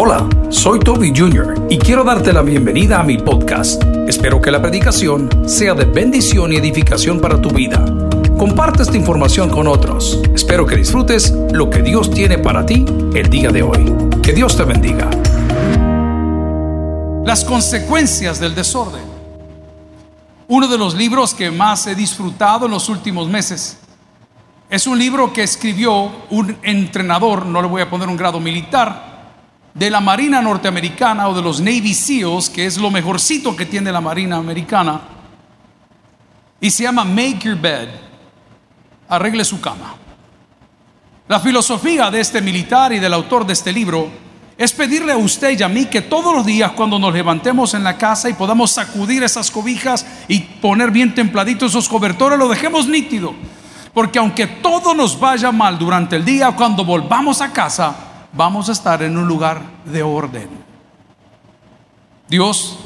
Hola, soy Toby Jr. y quiero darte la bienvenida a mi podcast. Espero que la predicación sea de bendición y edificación para tu vida. Comparte esta información con otros. Espero que disfrutes lo que Dios tiene para ti el día de hoy. Que Dios te bendiga. Las consecuencias del desorden. Uno de los libros que más he disfrutado en los últimos meses es un libro que escribió un entrenador, no le voy a poner un grado militar, de la Marina norteamericana o de los Navy SEALs, que es lo mejorcito que tiene la Marina americana, y se llama Make Your Bed, arregle su cama. La filosofía de este militar y del autor de este libro es pedirle a usted y a mí que todos los días cuando nos levantemos en la casa y podamos sacudir esas cobijas y poner bien templaditos esos cobertores, lo dejemos nítido. Porque aunque todo nos vaya mal durante el día, cuando volvamos a casa, vamos a estar en un lugar de orden. Dios,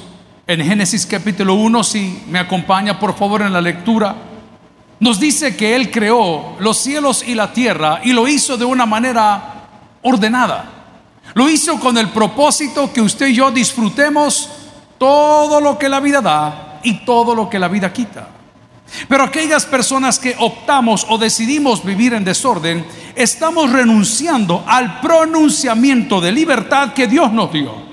en Génesis capítulo 1, si me acompaña por favor en la lectura, nos dice que Él creó los cielos y la tierra y lo hizo de una manera ordenada. Lo hizo con el propósito que usted y yo disfrutemos todo lo que la vida da y todo lo que la vida quita. Pero aquellas personas que optamos o decidimos vivir en desorden, estamos renunciando al pronunciamiento de libertad que Dios nos dio.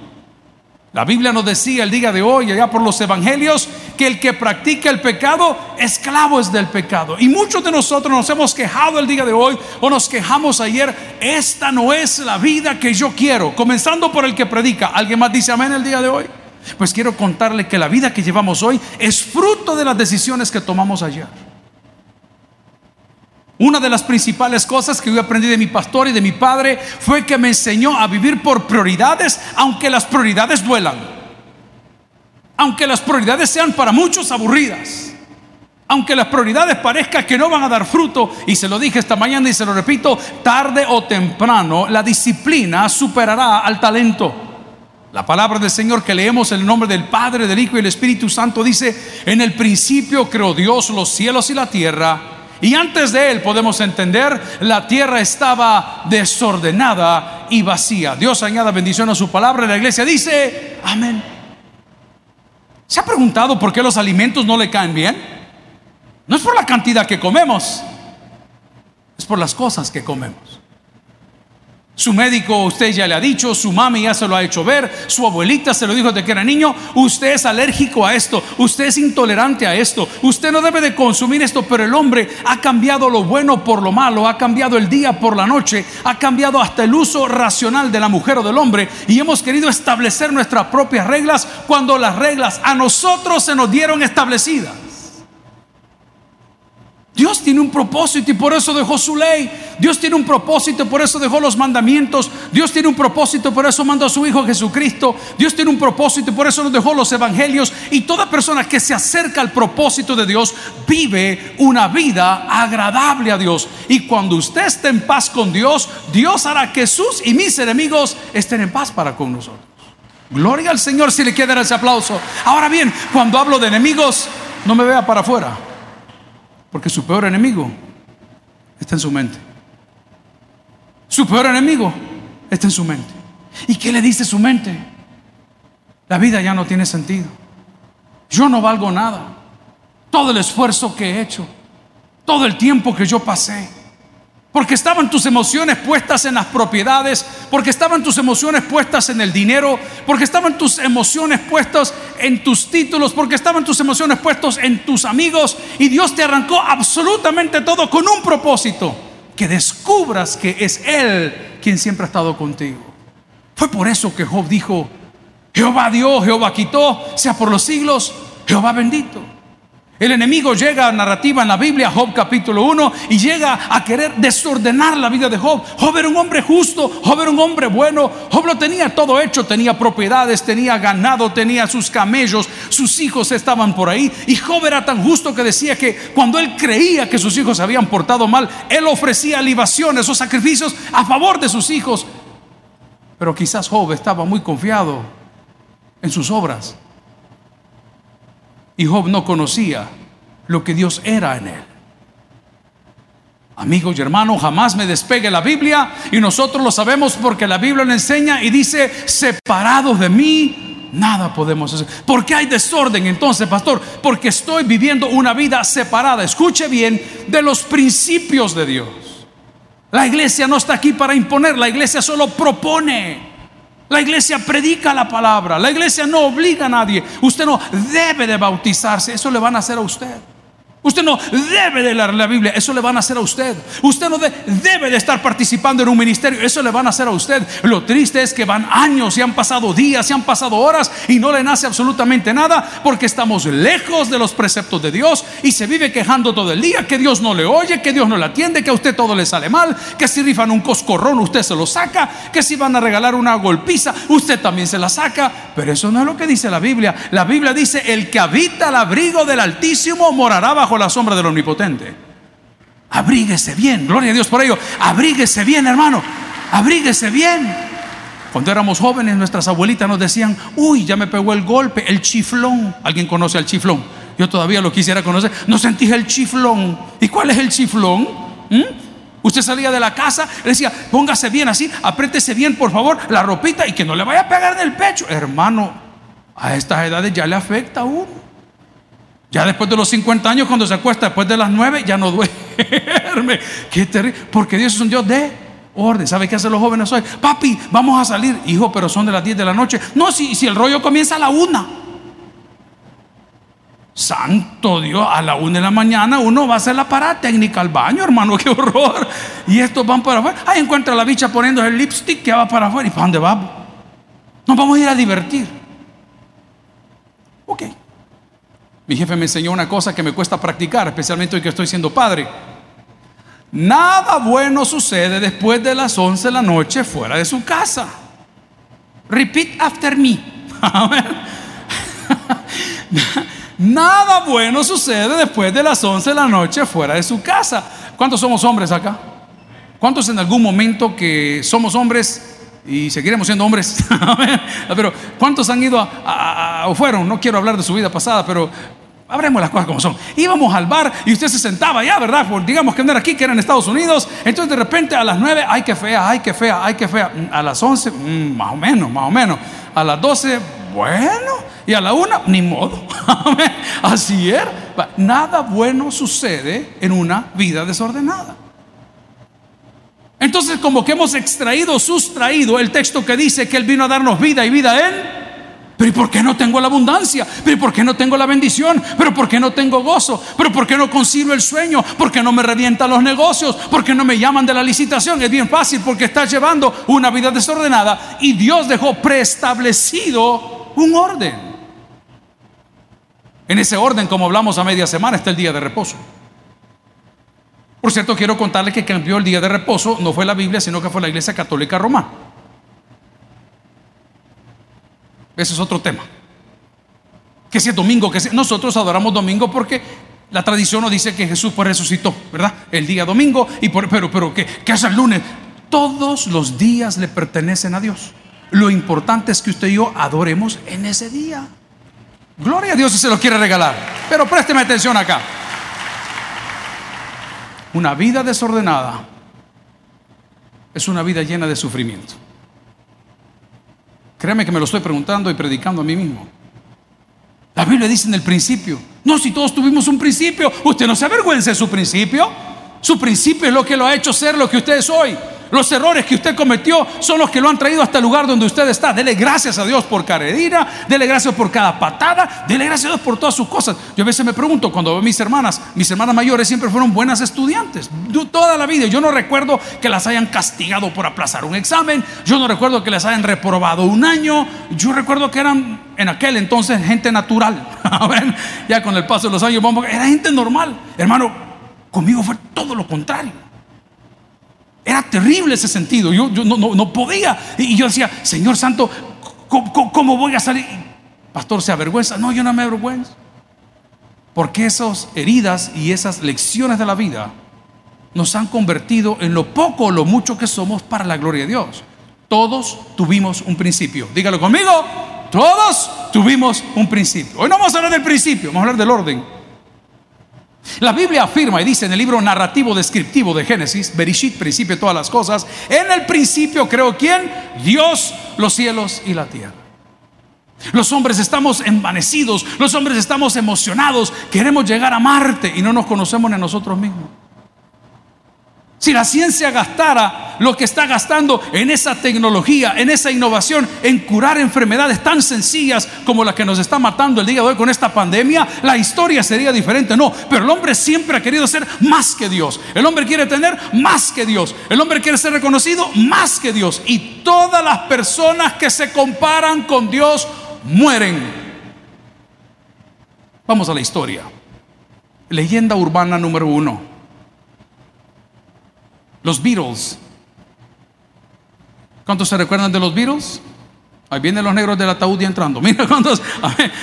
La Biblia nos decía el día de hoy, allá por los evangelios, que el que practica el pecado, esclavo es del pecado. Y muchos de nosotros nos hemos quejado el día de hoy o nos quejamos ayer, esta no es la vida que yo quiero. Comenzando por el que predica. ¿Alguien más dice amén el día de hoy? Pues quiero contarle que la vida que llevamos hoy es fruto de las decisiones que tomamos ayer. Una de las principales cosas que yo aprendí de mi pastor y de mi padre fue que me enseñó a vivir por prioridades, aunque las prioridades duelan. Aunque las prioridades sean para muchos aburridas. Aunque las prioridades parezcan que no van a dar fruto, y se lo dije esta mañana y se lo repito, tarde o temprano la disciplina superará al talento. La palabra del Señor que leemos en el nombre del Padre, del Hijo y del Espíritu Santo dice, en el principio creó Dios los cielos y la tierra. Y antes de él podemos entender, la tierra estaba desordenada y vacía. Dios añada bendición a su palabra. La iglesia dice, amén. ¿Se ha preguntado por qué los alimentos no le caen bien? No es por la cantidad que comemos, es por las cosas que comemos. Su médico, usted ya le ha dicho, su mami ya se lo ha hecho ver, su abuelita se lo dijo de que era niño, usted es alérgico a esto, usted es intolerante a esto, usted no debe de consumir esto, pero el hombre ha cambiado lo bueno por lo malo, ha cambiado el día por la noche, ha cambiado hasta el uso racional de la mujer o del hombre y hemos querido establecer nuestras propias reglas cuando las reglas a nosotros se nos dieron establecidas. Dios tiene un propósito y por eso dejó su ley. Dios tiene un propósito y por eso dejó los mandamientos. Dios tiene un propósito y por eso mandó a su Hijo Jesucristo. Dios tiene un propósito y por eso nos dejó los evangelios. Y toda persona que se acerca al propósito de Dios vive una vida agradable a Dios. Y cuando usted esté en paz con Dios, Dios hará que sus y mis enemigos estén en paz para con nosotros. Gloria al Señor si le queda ese aplauso. Ahora bien, cuando hablo de enemigos, no me vea para afuera. Porque su peor enemigo está en su mente. Su peor enemigo está en su mente. ¿Y qué le dice su mente? La vida ya no tiene sentido. Yo no valgo nada. Todo el esfuerzo que he hecho, todo el tiempo que yo pasé, porque estaban tus emociones puestas en las propiedades, porque estaban tus emociones puestas en el dinero, porque estaban tus emociones puestas en tus títulos, porque estaban tus emociones puestas en tus amigos. Y Dios te arrancó absolutamente todo con un propósito, que descubras que es Él quien siempre ha estado contigo. Fue por eso que Job dijo, Jehová dio, Jehová quitó, sea por los siglos, Jehová bendito. El enemigo llega a narrativa en la Biblia, Job capítulo 1, y llega a querer desordenar la vida de Job. Job era un hombre justo, Job era un hombre bueno, Job lo tenía todo hecho, tenía propiedades, tenía ganado, tenía sus camellos, sus hijos estaban por ahí. Y Job era tan justo que decía que cuando él creía que sus hijos se habían portado mal, él ofrecía libaciones o sacrificios a favor de sus hijos. Pero quizás Job estaba muy confiado en sus obras y Job no conocía lo que Dios era en él. Amigos y hermanos, jamás me despegue la Biblia y nosotros lo sabemos porque la Biblia lo enseña y dice, separados de mí, nada podemos hacer. ¿Por qué hay desorden entonces, pastor? Porque estoy viviendo una vida separada, escuche bien, de los principios de Dios. La iglesia no está aquí para imponer, la iglesia solo propone. La iglesia predica la palabra, la iglesia no obliga a nadie. Usted no debe de bautizarse, eso le van a hacer a usted. Usted no debe de leer la Biblia, eso le van a hacer a usted. Usted no debe de estar participando en un ministerio, eso le van a hacer a usted. Lo triste es que van años y han pasado días y han pasado horas y no le nace absolutamente nada porque estamos lejos de los preceptos de Dios y se vive quejando todo el día que Dios no le oye, que Dios no le atiende, que a usted todo le sale mal, que si rifan un coscorrón usted se lo saca, que si van a regalar una golpiza usted también se la saca. Pero eso no es lo que dice la Biblia. La Biblia dice, el que habita al abrigo del Altísimo morará bajo la sombra del Omnipotente. Abríguese bien, gloria a Dios por ello. Abríguese bien, hermano. Abríguese bien. Cuando éramos jóvenes, nuestras abuelitas nos decían, uy, ya me pegó el golpe, el chiflón. ¿Alguien conoce al chiflón? Yo todavía lo quisiera conocer. No sentí el chiflón. ¿Y cuál es el chiflón? ¿Mm? Usted salía de la casa, le decía, póngase bien así, apriétese bien, por favor, la ropita y que no le vaya a pegar del pecho. Hermano, a estas edades ya le afecta a uno. Ya después de los 50 años, cuando se acuesta después de las 9, ya no duerme. Qué terrible. Porque Dios es un Dios de orden. ¿Sabe qué hacen los jóvenes hoy? Papi, vamos a salir. Hijo, pero son de las 10 de la noche. No, si, si el rollo comienza a la 1. Santo Dios, a la 1 de la mañana uno va a hacer la parada técnica al baño, hermano, qué horror. Y estos van para afuera. Ahí encuentra la bicha poniendo el lipstick que va para afuera. ¿Y para dónde vamos? Nos vamos a ir a divertir. Ok. Mi jefe me enseñó una cosa que me cuesta practicar, especialmente hoy que estoy siendo padre. Nada bueno sucede después de las 11 de la noche fuera de su casa. Repeat after me. Nada bueno sucede después de las 11 de la noche fuera de su casa. ¿Cuántos somos hombres acá? ¿Cuántos en algún momento que somos hombres y seguiremos siendo hombres? pero ¿cuántos han ido o fueron? No quiero hablar de su vida pasada, pero Abremos las cosas como son. Íbamos al bar y usted se sentaba ya, ¿verdad? digamos que era aquí, que era en Estados Unidos. Entonces de repente a las 9, ay, qué fea, ay, qué fea, ay, qué fea. Mm, a las 11, mm, más o menos, más o menos. A las 12, bueno. Y a la 1, ni modo. Así es. Nada bueno sucede en una vida desordenada. Entonces como que hemos extraído, sustraído el texto que dice que Él vino a darnos vida y vida en pero ¿y por qué no tengo la abundancia? ¿Pero ¿y por qué no tengo la bendición? ¿Pero por qué no tengo gozo? ¿Pero por qué no consigo el sueño? ¿Por qué no me revientan los negocios? ¿Por qué no me llaman de la licitación? Es bien fácil porque estás llevando una vida desordenada y Dios dejó preestablecido un orden. En ese orden, como hablamos a media semana, está el día de reposo. Por cierto, quiero contarles que cambió el día de reposo, no fue la Biblia, sino que fue la Iglesia Católica Romana. Ese es otro tema. Que si es domingo, que nosotros adoramos domingo porque la tradición nos dice que Jesús pues resucitó, ¿verdad? El día domingo, y por, pero, pero ¿qué, ¿qué hace el lunes? Todos los días le pertenecen a Dios. Lo importante es que usted y yo adoremos en ese día. Gloria a Dios si se lo quiere regalar. Pero présteme atención acá. Una vida desordenada es una vida llena de sufrimiento. Créeme que me lo estoy preguntando y predicando a mí mismo. La Biblia dice en el principio, no, si todos tuvimos un principio, usted no se avergüence de su principio. Su principio es lo que lo ha hecho ser lo que usted es hoy. Los errores que usted cometió son los que lo han traído hasta el lugar donde usted está. Dele gracias a Dios por cada herida, dele gracias por cada patada, dele gracias a Dios por todas sus cosas. Yo a veces me pregunto, cuando veo a mis hermanas, mis hermanas mayores siempre fueron buenas estudiantes, toda la vida. Yo no recuerdo que las hayan castigado por aplazar un examen, yo no recuerdo que las hayan reprobado un año, yo recuerdo que eran en aquel entonces gente natural. ya con el paso de los años, era gente normal. Hermano, conmigo fue todo lo contrario. Era terrible ese sentido. Yo, yo no, podía. Y yo decía, Señor Santo, ¿cómo, voy a salir? Pastor, ¿se avergüenza? No, yo no me avergüenzo. Porque esas heridas y esas lecciones de la vida nos han convertido en lo poco o lo mucho que somos para la gloria de Dios. Todos tuvimos un principio. Dígalo conmigo. Todos tuvimos un principio. Hoy no vamos a hablar del principio, vamos a hablar del orden. La Biblia afirma y dice en el libro narrativo descriptivo de Génesis, Berishit, principio de todas las cosas, en el principio creó quién? Dios, los cielos y la tierra. Los hombres estamos envanecidos, los hombres estamos emocionados, queremos llegar a Marte y no nos conocemos ni a nosotros mismos. Si la ciencia gastara lo que está gastando en esa tecnología, en esa innovación, en curar enfermedades tan sencillas como la que nos está matando el día de hoy con esta pandemia, la historia sería diferente. No, pero el hombre siempre ha querido ser más que Dios. El hombre quiere tener más que Dios. El hombre quiere ser reconocido más que Dios. Y todas las personas que se comparan con Dios mueren. Vamos a la historia. Leyenda urbana número uno. Los Beatles. ¿Cuántos se recuerdan de los Beatles? Ahí vienen los negros del ataúd y entrando. Mira cuántos.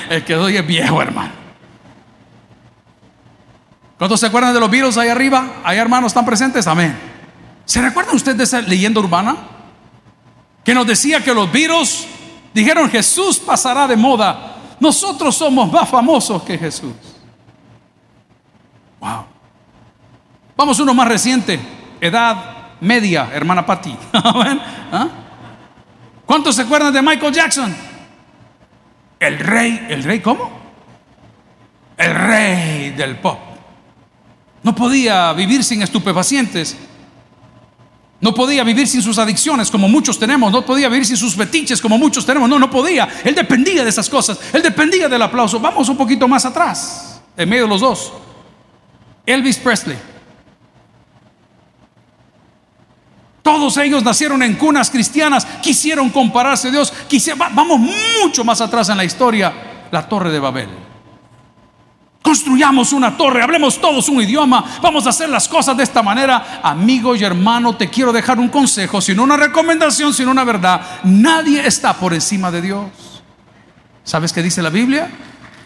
El que es viejo, hermano. ¿Cuántos se acuerdan de los Beatles ahí arriba? Ahí, hermanos, están presentes. Amén. ¿Se recuerdan ustedes de esa leyenda urbana? Que nos decía que los Beatles dijeron: Jesús pasará de moda. Nosotros somos más famosos que Jesús. Wow. Vamos uno más reciente edad media, hermana Patti. ¿Ah? ¿Cuántos se acuerdan de Michael Jackson? El rey, ¿el rey cómo? El rey del pop. No podía vivir sin estupefacientes. No podía vivir sin sus adicciones como muchos tenemos. No podía vivir sin sus fetiches como muchos tenemos. No, no podía. Él dependía de esas cosas. Él dependía del aplauso. Vamos un poquito más atrás, en medio de los dos. Elvis Presley. Todos ellos nacieron en cunas cristianas, quisieron compararse a Dios. vamos mucho más atrás en la historia, la torre de Babel. Construyamos una torre, hablemos todos un idioma, vamos a hacer las cosas de esta manera. Amigo y hermano, te quiero dejar un consejo, sino una recomendación, sino una verdad. Nadie está por encima de Dios. ¿Sabes qué dice la Biblia?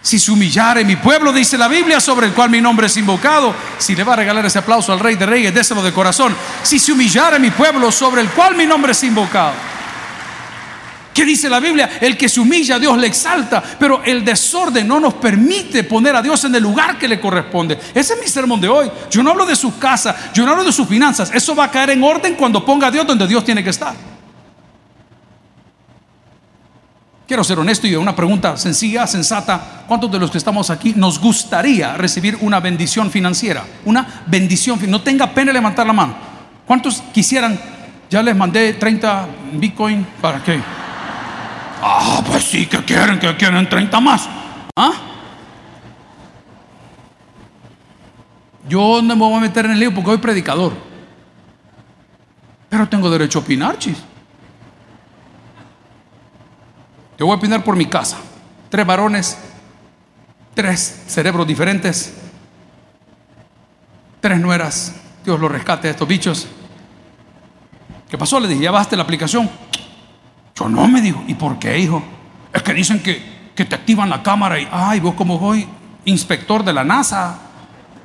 Si se humillare mi pueblo, dice la Biblia, sobre el cual mi nombre es invocado. Si le va a regalar ese aplauso al Rey de Reyes, déselo de corazón. Si se humillare mi pueblo, sobre el cual mi nombre es invocado. ¿Qué dice la Biblia? El que se humilla Dios le exalta, pero el desorden no nos permite poner a Dios en el lugar que le corresponde. Ese es mi sermón de hoy. Yo no hablo de su casa, yo no hablo de sus finanzas. Eso va a caer en orden cuando ponga a Dios donde Dios tiene que estar. Quiero ser honesto y una pregunta sencilla, sensata. ¿Cuántos de los que estamos aquí nos gustaría recibir una bendición financiera? Una bendición. No tenga pena levantar la mano. ¿Cuántos quisieran? Ya les mandé 30 Bitcoin. ¿Para qué? Ah, pues sí, que quieren, que quieren 30 más. ¿Ah? Yo no me voy a meter en el lío porque soy predicador. Pero tengo derecho a opinar, chis. Yo voy a opinar por mi casa. Tres varones, tres cerebros diferentes, tres nueras. Dios los rescate a estos bichos. ¿Qué pasó? Le dije, ¿ya bajaste la aplicación? Yo no, me dijo. ¿Y por qué, hijo? Es que dicen que, que te activan la cámara y, ay, vos como voy, inspector de la NASA,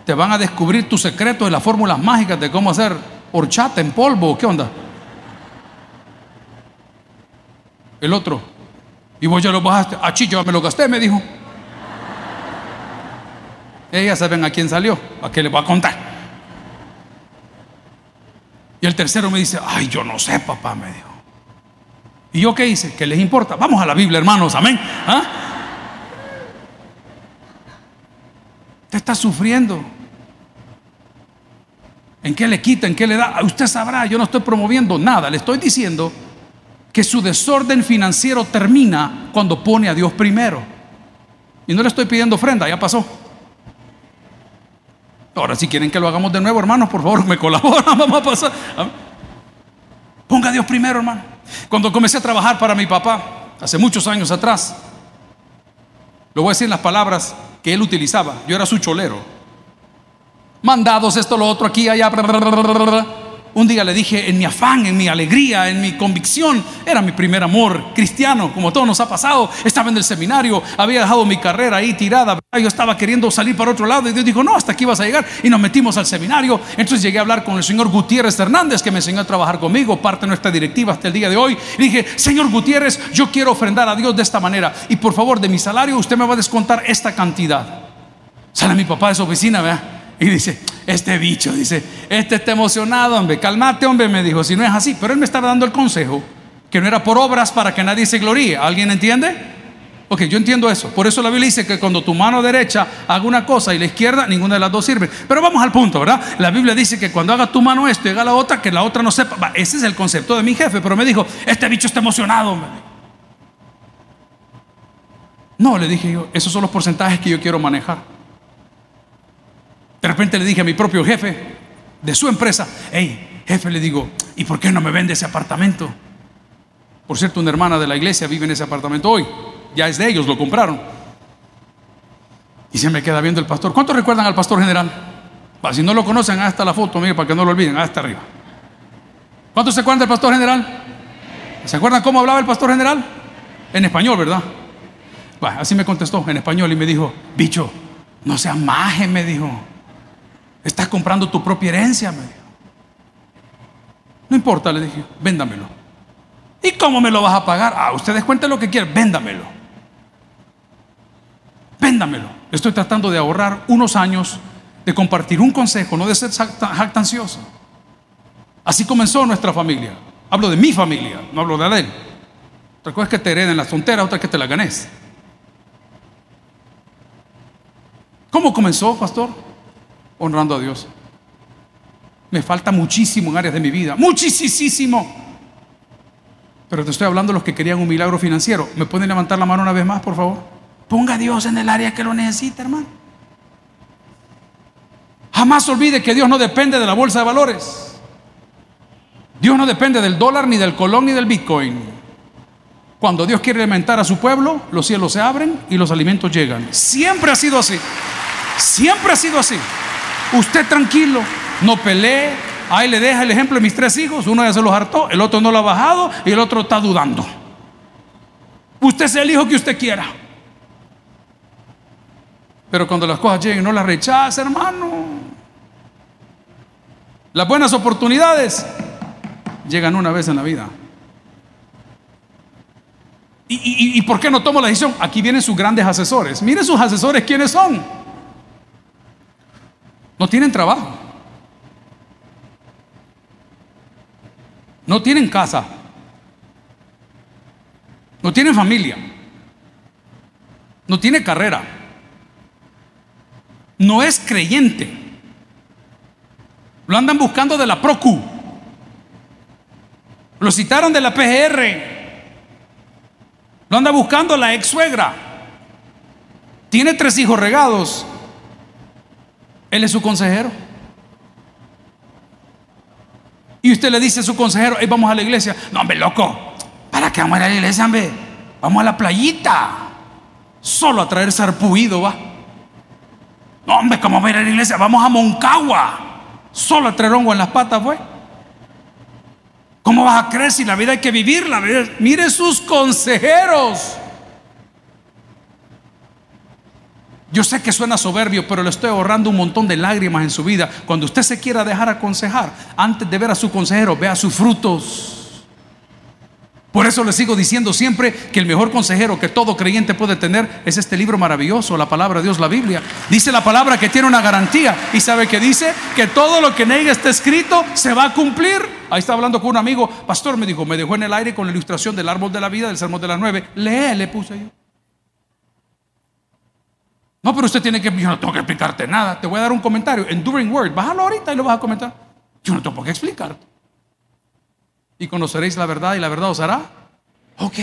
te van a descubrir tus secretos de las fórmulas mágicas de cómo hacer horchata en polvo. ¿Qué onda? El otro, y vos ya lo bajaste. Ah, yo me lo gasté, me dijo. Ellas saben a quién salió, a qué le voy a contar. Y el tercero me dice, ay, yo no sé, papá, me dijo. ¿Y yo qué hice? ¿Qué les importa? Vamos a la Biblia, hermanos, amén. ¿Ah? Usted está sufriendo. ¿En qué le quita? ¿En qué le da? Usted sabrá, yo no estoy promoviendo nada, le estoy diciendo que su desorden financiero termina cuando pone a Dios primero. Y no le estoy pidiendo ofrenda, ya pasó. Ahora, si quieren que lo hagamos de nuevo, hermanos, por favor, me colaboran, vamos a pasar. Ponga a Dios primero, hermano. Cuando comencé a trabajar para mi papá, hace muchos años atrás, lo voy a decir las palabras que él utilizaba. Yo era su cholero. Mandados, esto, lo otro, aquí, allá. Un día le dije, en mi afán, en mi alegría, en mi convicción, era mi primer amor cristiano, como todo nos ha pasado. Estaba en el seminario, había dejado mi carrera ahí tirada. Yo estaba queriendo salir para otro lado y Dios dijo, no, hasta aquí vas a llegar. Y nos metimos al seminario. Entonces llegué a hablar con el señor Gutiérrez Hernández, que me enseñó a trabajar conmigo, parte de nuestra directiva hasta el día de hoy. Y dije, señor Gutiérrez, yo quiero ofrendar a Dios de esta manera. Y por favor, de mi salario, usted me va a descontar esta cantidad. Sale mi papá de su oficina, vea Y dice, este bicho, dice, este está emocionado, hombre, calmate, hombre, me dijo, si no es así. Pero él me estaba dando el consejo que no era por obras para que nadie se gloríe. ¿Alguien entiende? Ok, yo entiendo eso. Por eso la Biblia dice que cuando tu mano derecha haga una cosa y la izquierda, ninguna de las dos sirve. Pero vamos al punto, ¿verdad? La Biblia dice que cuando haga tu mano esto y haga la otra, que la otra no sepa. ese es el concepto de mi jefe. Pero me dijo, este bicho está emocionado. No, le dije yo, esos son los porcentajes que yo quiero manejar. De repente le dije a mi propio jefe de su empresa, hey, jefe, le digo, ¿y por qué no me vende ese apartamento? Por cierto, una hermana de la iglesia vive en ese apartamento hoy ya es de ellos, lo compraron. Y se me queda viendo el pastor. ¿Cuántos recuerdan al pastor general? Si no lo conocen, hasta la foto, mire, para que no lo olviden, hasta arriba. ¿Cuántos se acuerdan del pastor general? ¿Se acuerdan cómo hablaba el pastor general? En español, ¿verdad? así me contestó en español y me dijo, bicho, no seas maje, me dijo. Estás comprando tu propia herencia, me dijo. No importa, le dije, véndamelo. ¿Y cómo me lo vas a pagar? Ah, ustedes cuenten lo que quieran, véndamelo. Véndamelo. Estoy tratando de ahorrar unos años, de compartir un consejo, no de ser jactancioso. Así comenzó nuestra familia. Hablo de mi familia, no hablo de la de él. Otra cosa es que te hereden las tonteras, otra que te la ganes. ¿Cómo comenzó, pastor? Honrando a Dios. Me falta muchísimo en áreas de mi vida, muchísimo. Pero te estoy hablando de los que querían un milagro financiero. ¿Me pueden levantar la mano una vez más, por favor? Ponga a Dios en el área que lo necesita, hermano. Jamás olvide que Dios no depende de la bolsa de valores. Dios no depende del dólar, ni del colón, ni del bitcoin. Cuando Dios quiere alimentar a su pueblo, los cielos se abren y los alimentos llegan. Siempre ha sido así. Siempre ha sido así. Usted tranquilo, no pelee, Ahí le deja el ejemplo de mis tres hijos. Uno ya se los hartó, el otro no lo ha bajado y el otro está dudando. Usted sea el hijo que usted quiera. Pero cuando las cosas lleguen, no las rechaza, hermano. Las buenas oportunidades llegan una vez en la vida. ¿Y, y por qué no tomo la decisión? Aquí vienen sus grandes asesores. Miren sus asesores quiénes son. No tienen trabajo. No tienen casa. No tienen familia. No tiene carrera. No es creyente. Lo andan buscando de la Procu. Lo citaron de la PGR. Lo anda buscando la ex suegra. Tiene tres hijos regados. Él es su consejero. Y usted le dice a su consejero, hey, vamos a la iglesia. No, hombre, loco, ¿para qué vamos a la iglesia, hombre? Vamos a la playita. Solo a traer sarpuido, va. No, hombre, ¿cómo va a ir a la iglesia? Vamos a Moncagua. Solo a traer hongo en las patas, pues. ¿Cómo vas a creer si la vida hay que vivirla? Mire sus consejeros. Yo sé que suena soberbio, pero le estoy ahorrando un montón de lágrimas en su vida. Cuando usted se quiera dejar aconsejar, antes de ver a su consejero, vea sus frutos. Por eso le sigo diciendo siempre que el mejor consejero que todo creyente puede tener es este libro maravilloso, la palabra de Dios, la Biblia. Dice la palabra que tiene una garantía. ¿Y sabe que dice? Que todo lo que en ella está escrito se va a cumplir. Ahí está hablando con un amigo, pastor, me dijo, me dejó en el aire con la ilustración del árbol de la vida, del sermón de las nueve. Lee, le puse yo. No, pero usted tiene que, yo no tengo que explicarte nada. Te voy a dar un comentario. Enduring Word, bájalo ahorita y lo vas a comentar. Yo no tengo por qué explicarte. Y conoceréis la verdad y la verdad os hará. Ok.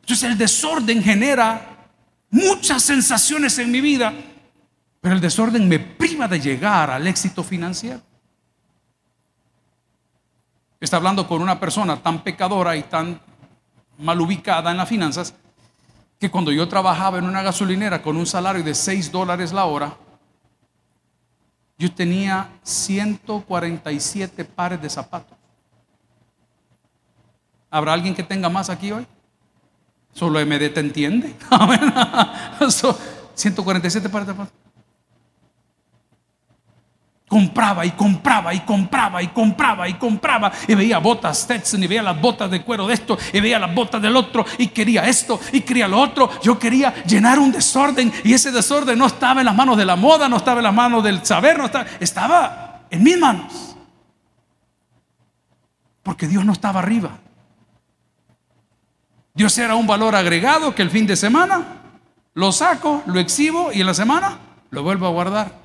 Entonces el desorden genera muchas sensaciones en mi vida, pero el desorden me priva de llegar al éxito financiero. Está hablando con una persona tan pecadora y tan mal ubicada en las finanzas que cuando yo trabajaba en una gasolinera con un salario de 6 dólares la hora, yo tenía 147 pares de zapatos. ¿Habrá alguien que tenga más aquí hoy? Solo MD te entiende. 147 pares de zapatos. Compraba y compraba y compraba y compraba y compraba y veía botas Stetson y veía las botas de cuero de esto y veía las botas del otro y quería esto y quería lo otro. Yo quería llenar un desorden y ese desorden no estaba en las manos de la moda, no estaba en las manos del saber, no estaba, estaba en mis manos. Porque Dios no estaba arriba. Dios era un valor agregado que el fin de semana lo saco, lo exhibo y en la semana lo vuelvo a guardar.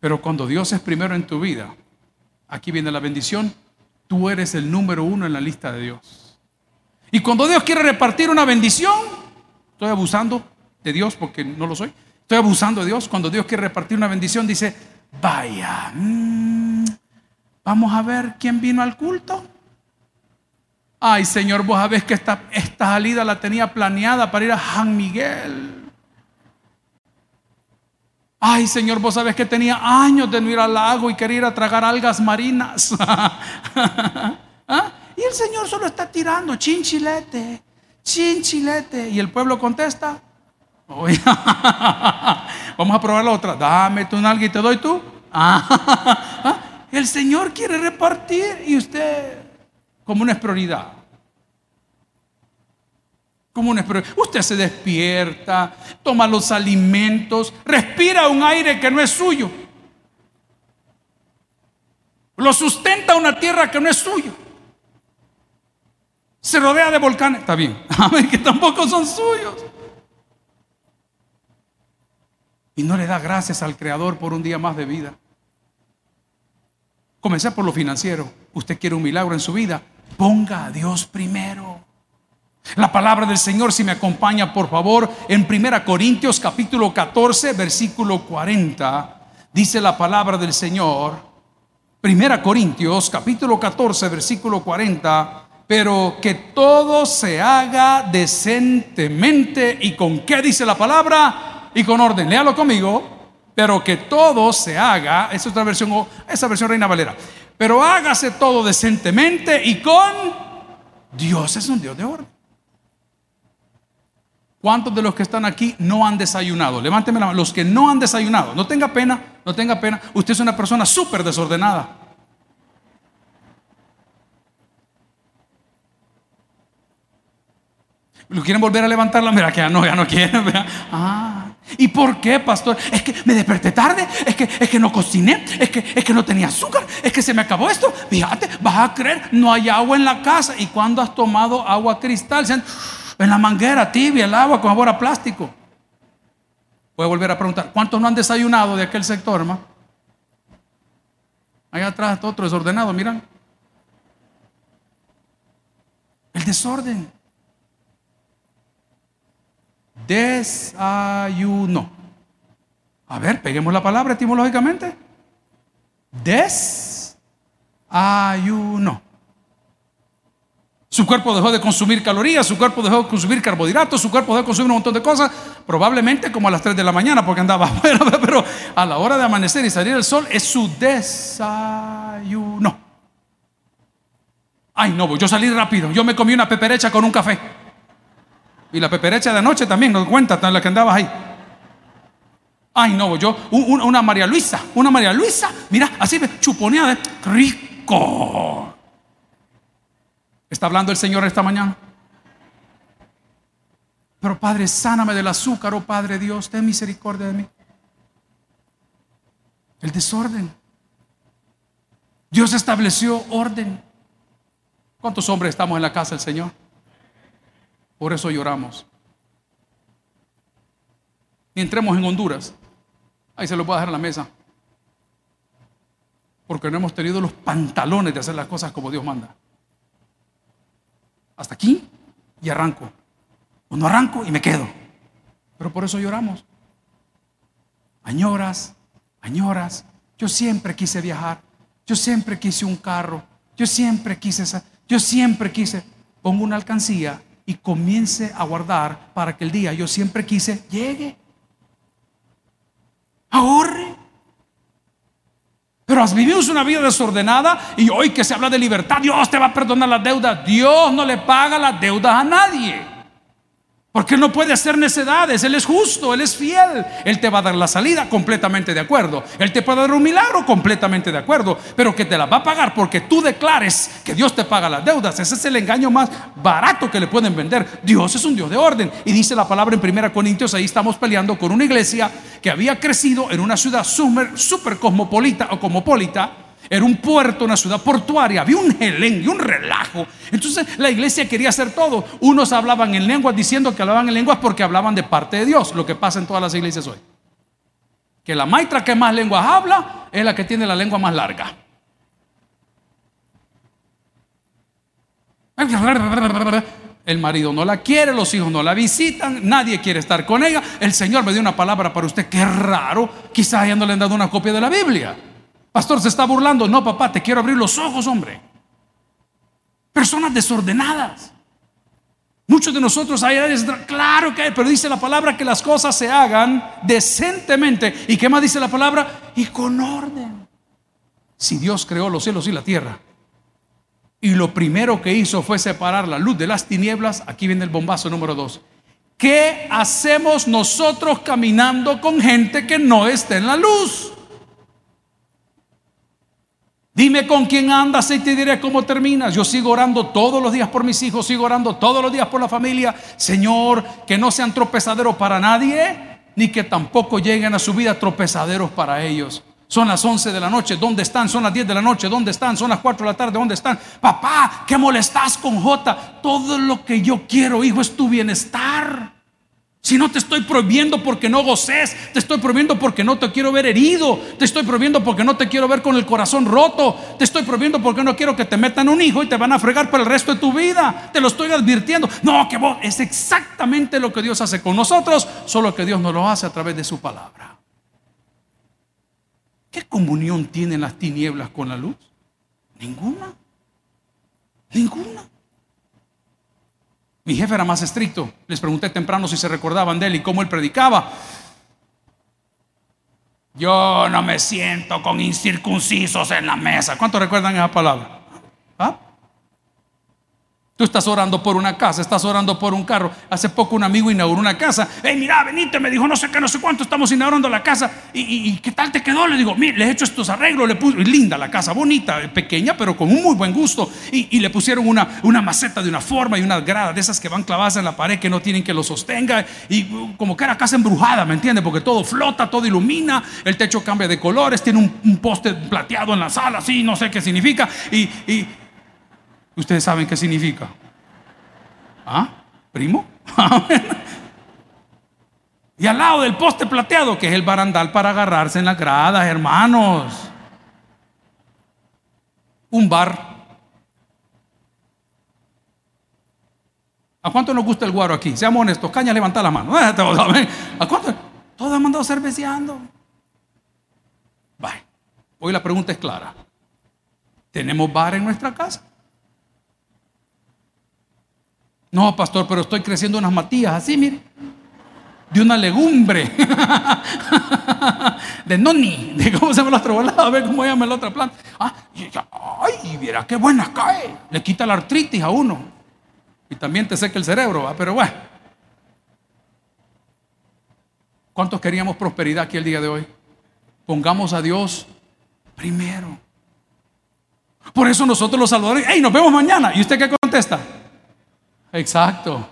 Pero cuando Dios es primero en tu vida, aquí viene la bendición, tú eres el número uno en la lista de Dios. Y cuando Dios quiere repartir una bendición, estoy abusando de Dios porque no lo soy, estoy abusando de Dios, cuando Dios quiere repartir una bendición dice, vaya, mm, vamos a ver quién vino al culto. Ay Señor, vos sabés que esta, esta salida la tenía planeada para ir a San Miguel. Ay, Señor, vos sabes que tenía años de no ir al lago y quería ir a tragar algas marinas. ¿Ah? Y el Señor solo está tirando chinchilete, chinchilete. Y el pueblo contesta. Vamos a probar la otra. Dame tu nalga y te doy tú. ¿Ah? El Señor quiere repartir y usted, como una es prioridad. Como Usted se despierta, toma los alimentos, respira un aire que no es suyo. Lo sustenta una tierra que no es suyo. Se rodea de volcanes. Está bien. que tampoco son suyos. Y no le da gracias al Creador por un día más de vida. Comencé por lo financiero. Usted quiere un milagro en su vida. Ponga a Dios primero. La palabra del Señor, si me acompaña por favor, en 1 Corintios capítulo 14, versículo 40, dice la palabra del Señor, 1 Corintios capítulo 14, versículo 40, pero que todo se haga decentemente y con qué dice la palabra y con orden. Léalo conmigo, pero que todo se haga, esa es otra versión, esa versión Reina Valera, pero hágase todo decentemente y con Dios es un Dios de orden. ¿Cuántos de los que están aquí no han desayunado? Levánteme la mano. Los que no han desayunado. No tenga pena, no tenga pena. Usted es una persona súper desordenada. ¿Lo quieren volver a levantar la mira que ya no, ya no quieren. Ah, ¿y por qué, pastor? Es que me desperté tarde, es que, es que no cociné, es que, es que no tenía azúcar, es que se me acabó esto. Fíjate, vas a creer, no hay agua en la casa. ¿Y cuando has tomado agua cristal? En la manguera tibia, el agua con sabor plástico. Voy a volver a preguntar, ¿cuántos no han desayunado de aquel sector, hermano? Allá atrás está otro desordenado, miran. El desorden. Desayuno. A ver, peguemos la palabra etimológicamente. Desayuno. Su cuerpo dejó de consumir calorías, su cuerpo dejó de consumir carbohidratos, su cuerpo dejó de consumir un montón de cosas, probablemente como a las 3 de la mañana porque andaba afuera, pero a la hora de amanecer y salir el sol es su desayuno. Ay, no, yo salí rápido, yo me comí una peperecha con un café. Y la peperecha de anoche también, no cuenta, la que andabas ahí. Ay, no, yo, una María Luisa, una María Luisa, mira, así chuponeada, rico. ¿Está hablando el Señor esta mañana? Pero Padre, sáname del azúcar, oh Padre Dios, ten misericordia de mí. El desorden. Dios estableció orden. ¿Cuántos hombres estamos en la casa del Señor? Por eso lloramos. Y entremos en Honduras. Ahí se lo puedo dejar en la mesa. Porque no hemos tenido los pantalones de hacer las cosas como Dios manda hasta aquí y arranco. O no arranco y me quedo. Pero por eso lloramos. Añoras, añoras. Yo siempre quise viajar. Yo siempre quise un carro. Yo siempre quise esa. Yo siempre quise. Pongo una alcancía y comience a guardar para que el día yo siempre quise llegue. Ahorre. Pero vivimos una vida desordenada y hoy que se habla de libertad, Dios te va a perdonar las deudas. Dios no le paga las deudas a nadie. Porque no puede hacer necedades. Él es justo, Él es fiel. Él te va a dar la salida completamente de acuerdo. Él te puede dar un milagro completamente de acuerdo. Pero que te la va a pagar porque tú declares que Dios te paga las deudas. Ese es el engaño más barato que le pueden vender. Dios es un Dios de orden. Y dice la palabra en 1 Corintios, ahí estamos peleando con una iglesia que había crecido en una ciudad super, cosmopolita o cosmopolita era un puerto, una ciudad portuaria, había un y un relajo. Entonces la iglesia quería hacer todo. Unos hablaban en lenguas diciendo que hablaban en lenguas porque hablaban de parte de Dios, lo que pasa en todas las iglesias hoy. Que la maestra que más lenguas habla es la que tiene la lengua más larga. El marido no la quiere, los hijos no la visitan, nadie quiere estar con ella. El Señor me dio una palabra para usted, qué raro, quizás ya no le dado una copia de la Biblia. Pastor, se está burlando. No, papá, te quiero abrir los ojos, hombre. Personas desordenadas. Muchos de nosotros hay claro que hay, pero dice la palabra que las cosas se hagan decentemente. ¿Y qué más dice la palabra? Y con orden. Si Dios creó los cielos y la tierra, y lo primero que hizo fue separar la luz de las tinieblas, aquí viene el bombazo número dos. ¿Qué hacemos nosotros caminando con gente que no está en la luz? Dime con quién andas y te diré cómo terminas. Yo sigo orando todos los días por mis hijos, sigo orando todos los días por la familia. Señor, que no sean tropezaderos para nadie, ni que tampoco lleguen a su vida tropezaderos para ellos. Son las 11 de la noche, ¿dónde están? Son las 10 de la noche, ¿dónde están? Son las 4 de la tarde, ¿dónde están? Papá, ¿qué molestas con J? Todo lo que yo quiero, hijo, es tu bienestar. Si no te estoy prohibiendo porque no goces, te estoy prohibiendo porque no te quiero ver herido, te estoy prohibiendo porque no te quiero ver con el corazón roto, te estoy prohibiendo porque no quiero que te metan un hijo y te van a fregar para el resto de tu vida. Te lo estoy advirtiendo. No, que vos es exactamente lo que Dios hace con nosotros, solo que Dios no lo hace a través de su palabra. ¿Qué comunión tienen las tinieblas con la luz? Ninguna. Ninguna. Mi jefe era más estricto. Les pregunté temprano si se recordaban de él y cómo él predicaba. Yo no me siento con incircuncisos en la mesa. ¿Cuántos recuerdan esa palabra? ¿Ah? Tú estás orando por una casa, estás orando por un carro. Hace poco un amigo inauguró una casa. Hey, mira, venite, me dijo no sé qué, no sé cuánto, estamos inaugurando la casa. ¿Y, qué tal te quedó? Le digo, mire, le he hecho estos arreglos, le puse, linda la casa, bonita, pequeña, pero con un muy buen gusto. Y, le pusieron una, una maceta de una forma y una grada de esas que van clavadas en la pared que no tienen que lo sostenga. Y uh, como que era casa embrujada, ¿me entiende? Porque todo flota, todo ilumina, el techo cambia de colores, tiene un, un poste plateado en la sala, así, no sé qué significa. y Ustedes saben qué significa. ¿Ah? ¿Primo? y al lado del poste plateado, que es el barandal para agarrarse en las gradas, hermanos. Un bar. ¿A cuánto nos gusta el guaro aquí? Seamos honestos. Caña, levanta la mano. ¿A cuánto? Todos han mandado cerveceando. Hoy la pregunta es clara. ¿Tenemos bar en nuestra casa? No, pastor, pero estoy creciendo unas matías así, mire. De una legumbre. de noni. De cómo se llama la otra. A ver cómo llama la otra planta. Ah, ay, mira qué buena cae. Le quita la artritis a uno. Y también te seca el cerebro, pero bueno. ¿Cuántos queríamos prosperidad aquí el día de hoy? Pongamos a Dios primero. Por eso nosotros los salvadores, hey, nos vemos mañana. ¿Y usted qué contesta? Exacto.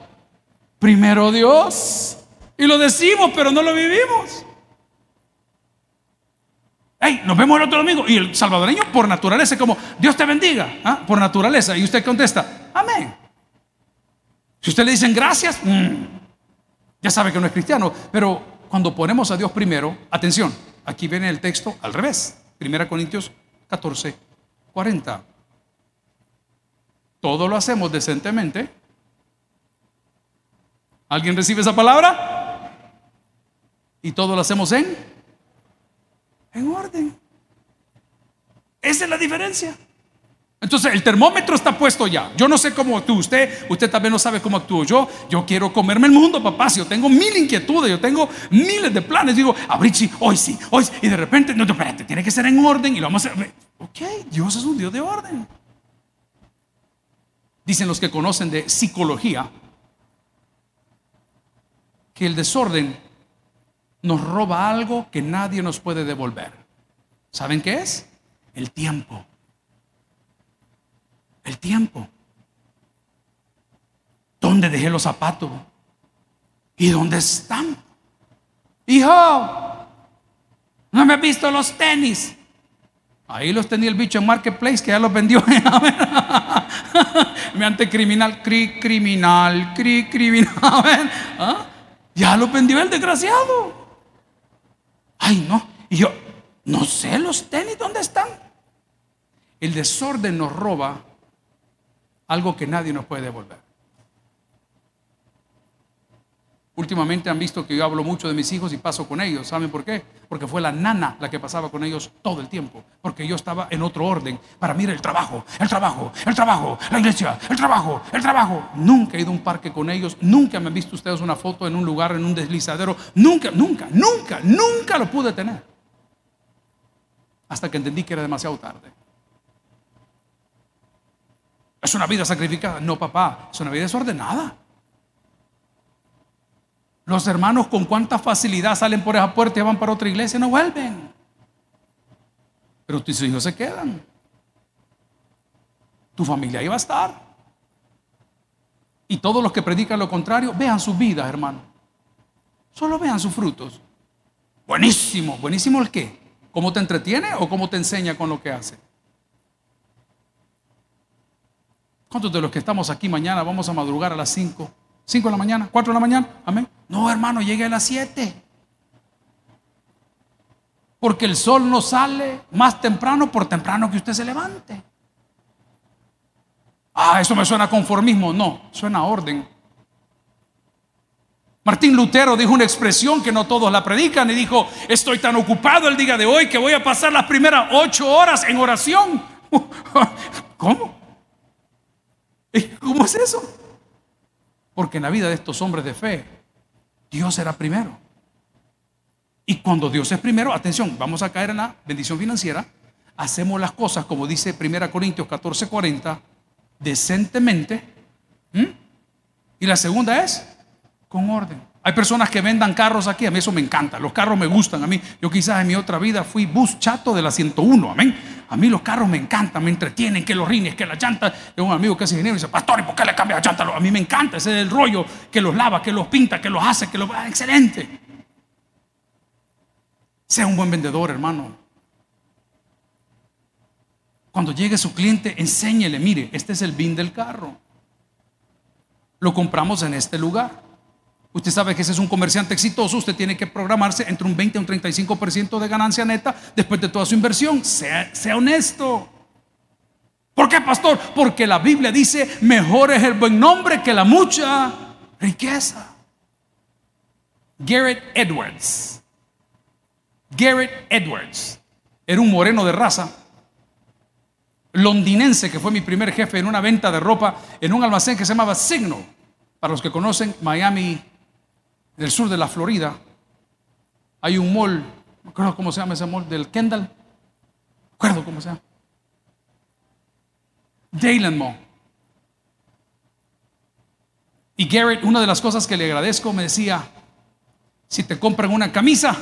Primero Dios. Y lo decimos, pero no lo vivimos. Hey, nos vemos el otro domingo. Y el salvadoreño, por naturaleza, como Dios te bendiga. ¿ah? Por naturaleza. Y usted contesta, Amén. Si usted le dicen gracias, mm, ya sabe que no es cristiano. Pero cuando ponemos a Dios primero, atención, aquí viene el texto al revés. Primera Corintios 14, 40. Todo lo hacemos decentemente ¿Alguien recibe esa palabra? Y todo lo hacemos en en orden. Esa es la diferencia. Entonces el termómetro está puesto ya. Yo no sé cómo actúa usted, usted también no sabe cómo actúo yo. Yo quiero comerme el mundo, papá. Si yo tengo mil inquietudes, yo tengo miles de planes. Digo, sí, hoy sí, hoy sí. Y de repente, no, espérate, tiene que ser en orden y lo vamos a hacer. Ok, Dios es un Dios de orden. Dicen los que conocen de psicología que el desorden nos roba algo que nadie nos puede devolver. ¿Saben qué es? El tiempo. El tiempo. ¿Dónde dejé los zapatos? ¿Y dónde están? Hijo, no me he visto los tenis. Ahí los tenía el bicho en Marketplace que ya los vendió. Me ante criminal, cri, criminal, cri, criminal. ¿Ah? Ya los vendió el desgraciado. Ay, no. Y yo, no sé los tenis, ¿dónde están? El desorden nos roba algo que nadie nos puede devolver. Últimamente han visto que yo hablo mucho de mis hijos y paso con ellos. ¿Saben por qué? Porque fue la nana la que pasaba con ellos todo el tiempo. Porque yo estaba en otro orden. Para mí era el trabajo, el trabajo, el trabajo, la iglesia, el trabajo, el trabajo. Nunca he ido a un parque con ellos. Nunca me han visto ustedes una foto en un lugar, en un deslizadero. Nunca, nunca, nunca, nunca lo pude tener. Hasta que entendí que era demasiado tarde. ¿Es una vida sacrificada? No, papá, es una vida desordenada. Los hermanos con cuánta facilidad salen por esa puerta y van para otra iglesia y no vuelven. Pero tus hijos se quedan. Tu familia iba a estar. Y todos los que predican lo contrario, vean sus vidas, hermano. Solo vean sus frutos. Buenísimo, buenísimo el qué. ¿Cómo te entretiene o cómo te enseña con lo que hace? ¿Cuántos de los que estamos aquí mañana vamos a madrugar a las 5? 5 de la mañana, 4 de la mañana, amén. No, hermano, llegue a las 7. Porque el sol no sale más temprano por temprano que usted se levante. Ah, eso me suena conformismo. No, suena a orden. Martín Lutero dijo una expresión que no todos la predican y dijo, estoy tan ocupado el día de hoy que voy a pasar las primeras ocho horas en oración. ¿Cómo? ¿Cómo es eso? Porque en la vida de estos hombres de fe, Dios era primero. Y cuando Dios es primero, atención, vamos a caer en la bendición financiera, hacemos las cosas como dice 1 Corintios 14, 40, decentemente. Y la segunda es con orden. Hay personas que vendan carros aquí, a mí eso me encanta, los carros me gustan, a mí, yo quizás en mi otra vida fui bus chato de la 101, amén. A mí los carros me encantan, me entretienen, que los rines, que las llantas. Tengo un amigo que es ingeniero y dice, pastor, ¿y por qué le cambia la llanta? A mí me encanta ese el rollo que los lava, que los pinta, que los hace, que los... Ah, excelente. Sea un buen vendedor, hermano. Cuando llegue su cliente, enséñele, mire, este es el bin del carro. Lo compramos en este lugar. Usted sabe que ese es un comerciante exitoso, usted tiene que programarse entre un 20 y un 35% de ganancia neta después de toda su inversión. Sea, sea honesto. ¿Por qué, pastor? Porque la Biblia dice, mejor es el buen nombre que la mucha riqueza. Garrett Edwards. Garrett Edwards. Era un moreno de raza, londinense, que fue mi primer jefe en una venta de ropa en un almacén que se llamaba Signo. Para los que conocen, Miami en el sur de la Florida, hay un mall, no acuerdo cómo se llama ese mall, del Kendall. No acuerdo cómo se llama. Dayland Mall. Y Garrett, una de las cosas que le agradezco, me decía, si te compran una camisa,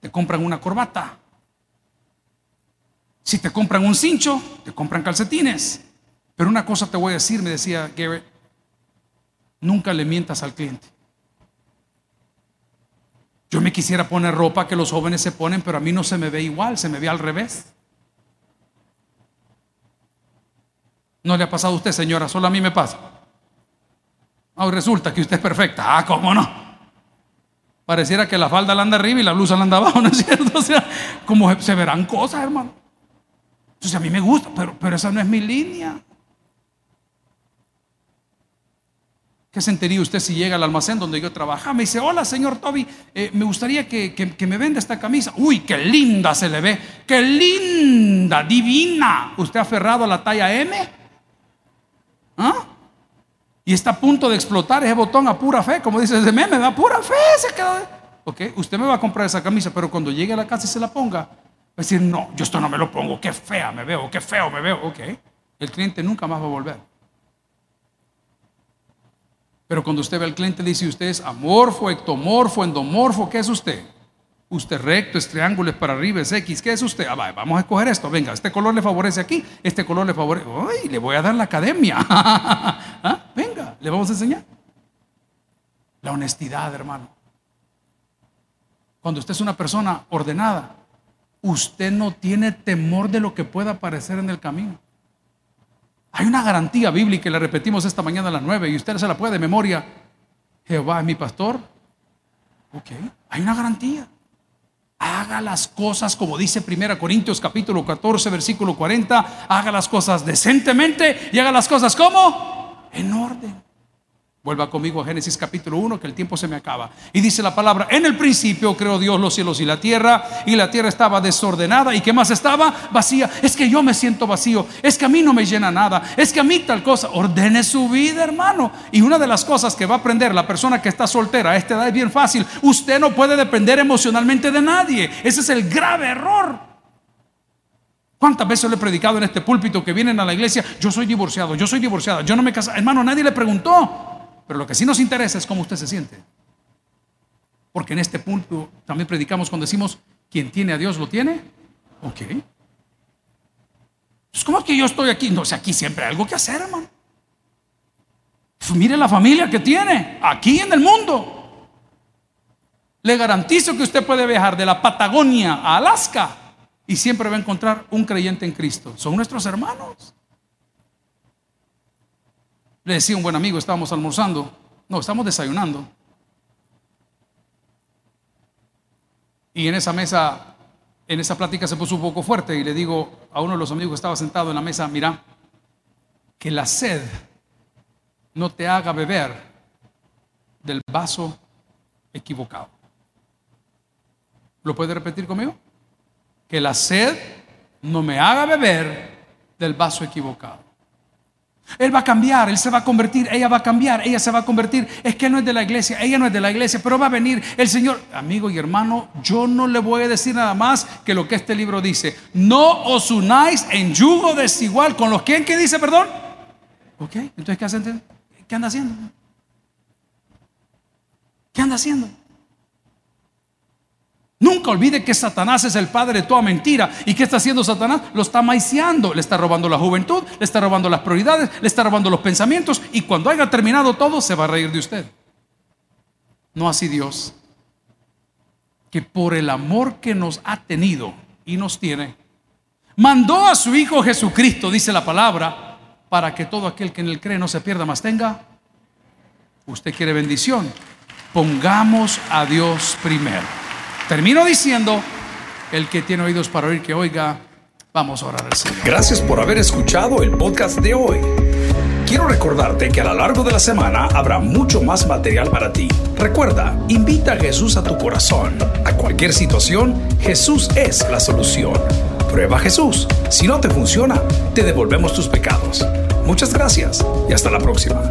te compran una corbata. Si te compran un cincho, te compran calcetines. Pero una cosa te voy a decir, me decía Garrett, nunca le mientas al cliente. Yo me quisiera poner ropa que los jóvenes se ponen, pero a mí no se me ve igual, se me ve al revés. ¿No le ha pasado a usted, señora? Solo a mí me pasa. Ah, resulta que usted es perfecta. Ah, ¿cómo no? Pareciera que la falda la anda arriba y la blusa la anda abajo, ¿no es cierto? O sea, como se verán cosas, hermano. Entonces a mí me gusta, pero, pero esa no es mi línea. ¿Qué sentiría usted si llega al almacén donde yo trabajaba? Me dice, hola señor Toby, eh, me gustaría que, me venda esta camisa. Uy, qué linda se le ve, qué linda, divina. ¿Usted ha aferrado a la talla M? ¿Ah? Y está a punto de explotar ese botón a pura fe, como dice ese meme, a pura fe se quedó. Ok, usted me va a comprar esa camisa, pero cuando llegue a la casa y se la ponga, va a decir, no, yo esto no me lo pongo, qué fea me veo, qué feo me veo. Ok, el cliente nunca más va a volver. Pero cuando usted ve al cliente, dice usted es amorfo, ectomorfo, endomorfo, ¿qué es usted? Usted recto, es triángulo, es para arriba, es X. ¿Qué es usted? Ah, vamos a escoger esto. Venga, este color le favorece aquí, este color le favorece. ¡Ay! Le voy a dar la academia. ¿Ah? Venga, le vamos a enseñar. La honestidad, hermano. Cuando usted es una persona ordenada, usted no tiene temor de lo que pueda aparecer en el camino. Hay una garantía bíblica, y la repetimos esta mañana a las nueve, y usted se la puede de memoria. Jehová es mi pastor. Ok, hay una garantía. Haga las cosas como dice 1 Corintios capítulo 14 versículo 40. Haga las cosas decentemente y haga las cosas como en orden. Vuelva conmigo a Génesis capítulo 1, que el tiempo se me acaba. Y dice la palabra, en el principio creó Dios los cielos y la tierra, y la tierra estaba desordenada, y qué más estaba vacía. Es que yo me siento vacío, es que a mí no me llena nada, es que a mí tal cosa. Ordene su vida, hermano. Y una de las cosas que va a aprender la persona que está soltera a esta edad es bien fácil. Usted no puede depender emocionalmente de nadie. Ese es el grave error. ¿Cuántas veces le he predicado en este púlpito que vienen a la iglesia? Yo soy divorciado, yo soy divorciada, yo no me casé. Hermano, nadie le preguntó. Pero lo que sí nos interesa es cómo usted se siente. Porque en este punto también predicamos cuando decimos, quien tiene a Dios lo tiene. Ok. Pues, ¿Cómo es que yo estoy aquí? No, sé, aquí siempre hay algo que hacer, hermano. Pues, mire la familia que tiene aquí en el mundo. Le garantizo que usted puede viajar de la Patagonia a Alaska y siempre va a encontrar un creyente en Cristo. Son nuestros hermanos. Le decía un buen amigo, estábamos almorzando, no, estamos desayunando. Y en esa mesa, en esa plática se puso un poco fuerte y le digo a uno de los amigos que estaba sentado en la mesa, mira, que la sed no te haga beber del vaso equivocado. ¿Lo puede repetir conmigo? Que la sed no me haga beber del vaso equivocado. Él va a cambiar, él se va a convertir, ella va a cambiar, ella se va a convertir. Es que no es de la iglesia, ella no es de la iglesia, pero va a venir el Señor. Amigo y hermano, yo no le voy a decir nada más que lo que este libro dice. No os unáis en yugo desigual con los que, ¿qué dice, perdón? Ok, entonces, ¿qué, hacen? ¿qué anda haciendo? ¿Qué anda haciendo? Nunca olvide que Satanás es el padre de toda mentira. ¿Y qué está haciendo Satanás? Lo está maiciando. Le está robando la juventud, le está robando las prioridades, le está robando los pensamientos. Y cuando haya terminado todo, se va a reír de usted. No así Dios. Que por el amor que nos ha tenido y nos tiene, mandó a su Hijo Jesucristo, dice la palabra, para que todo aquel que en él cree no se pierda, más tenga. Usted quiere bendición. Pongamos a Dios primero. Termino diciendo, el que tiene oídos para oír, que oiga, vamos a orar al Señor. Gracias por haber escuchado el podcast de hoy. Quiero recordarte que a lo largo de la semana habrá mucho más material para ti. Recuerda, invita a Jesús a tu corazón. A cualquier situación, Jesús es la solución. Prueba a Jesús. Si no te funciona, te devolvemos tus pecados. Muchas gracias y hasta la próxima.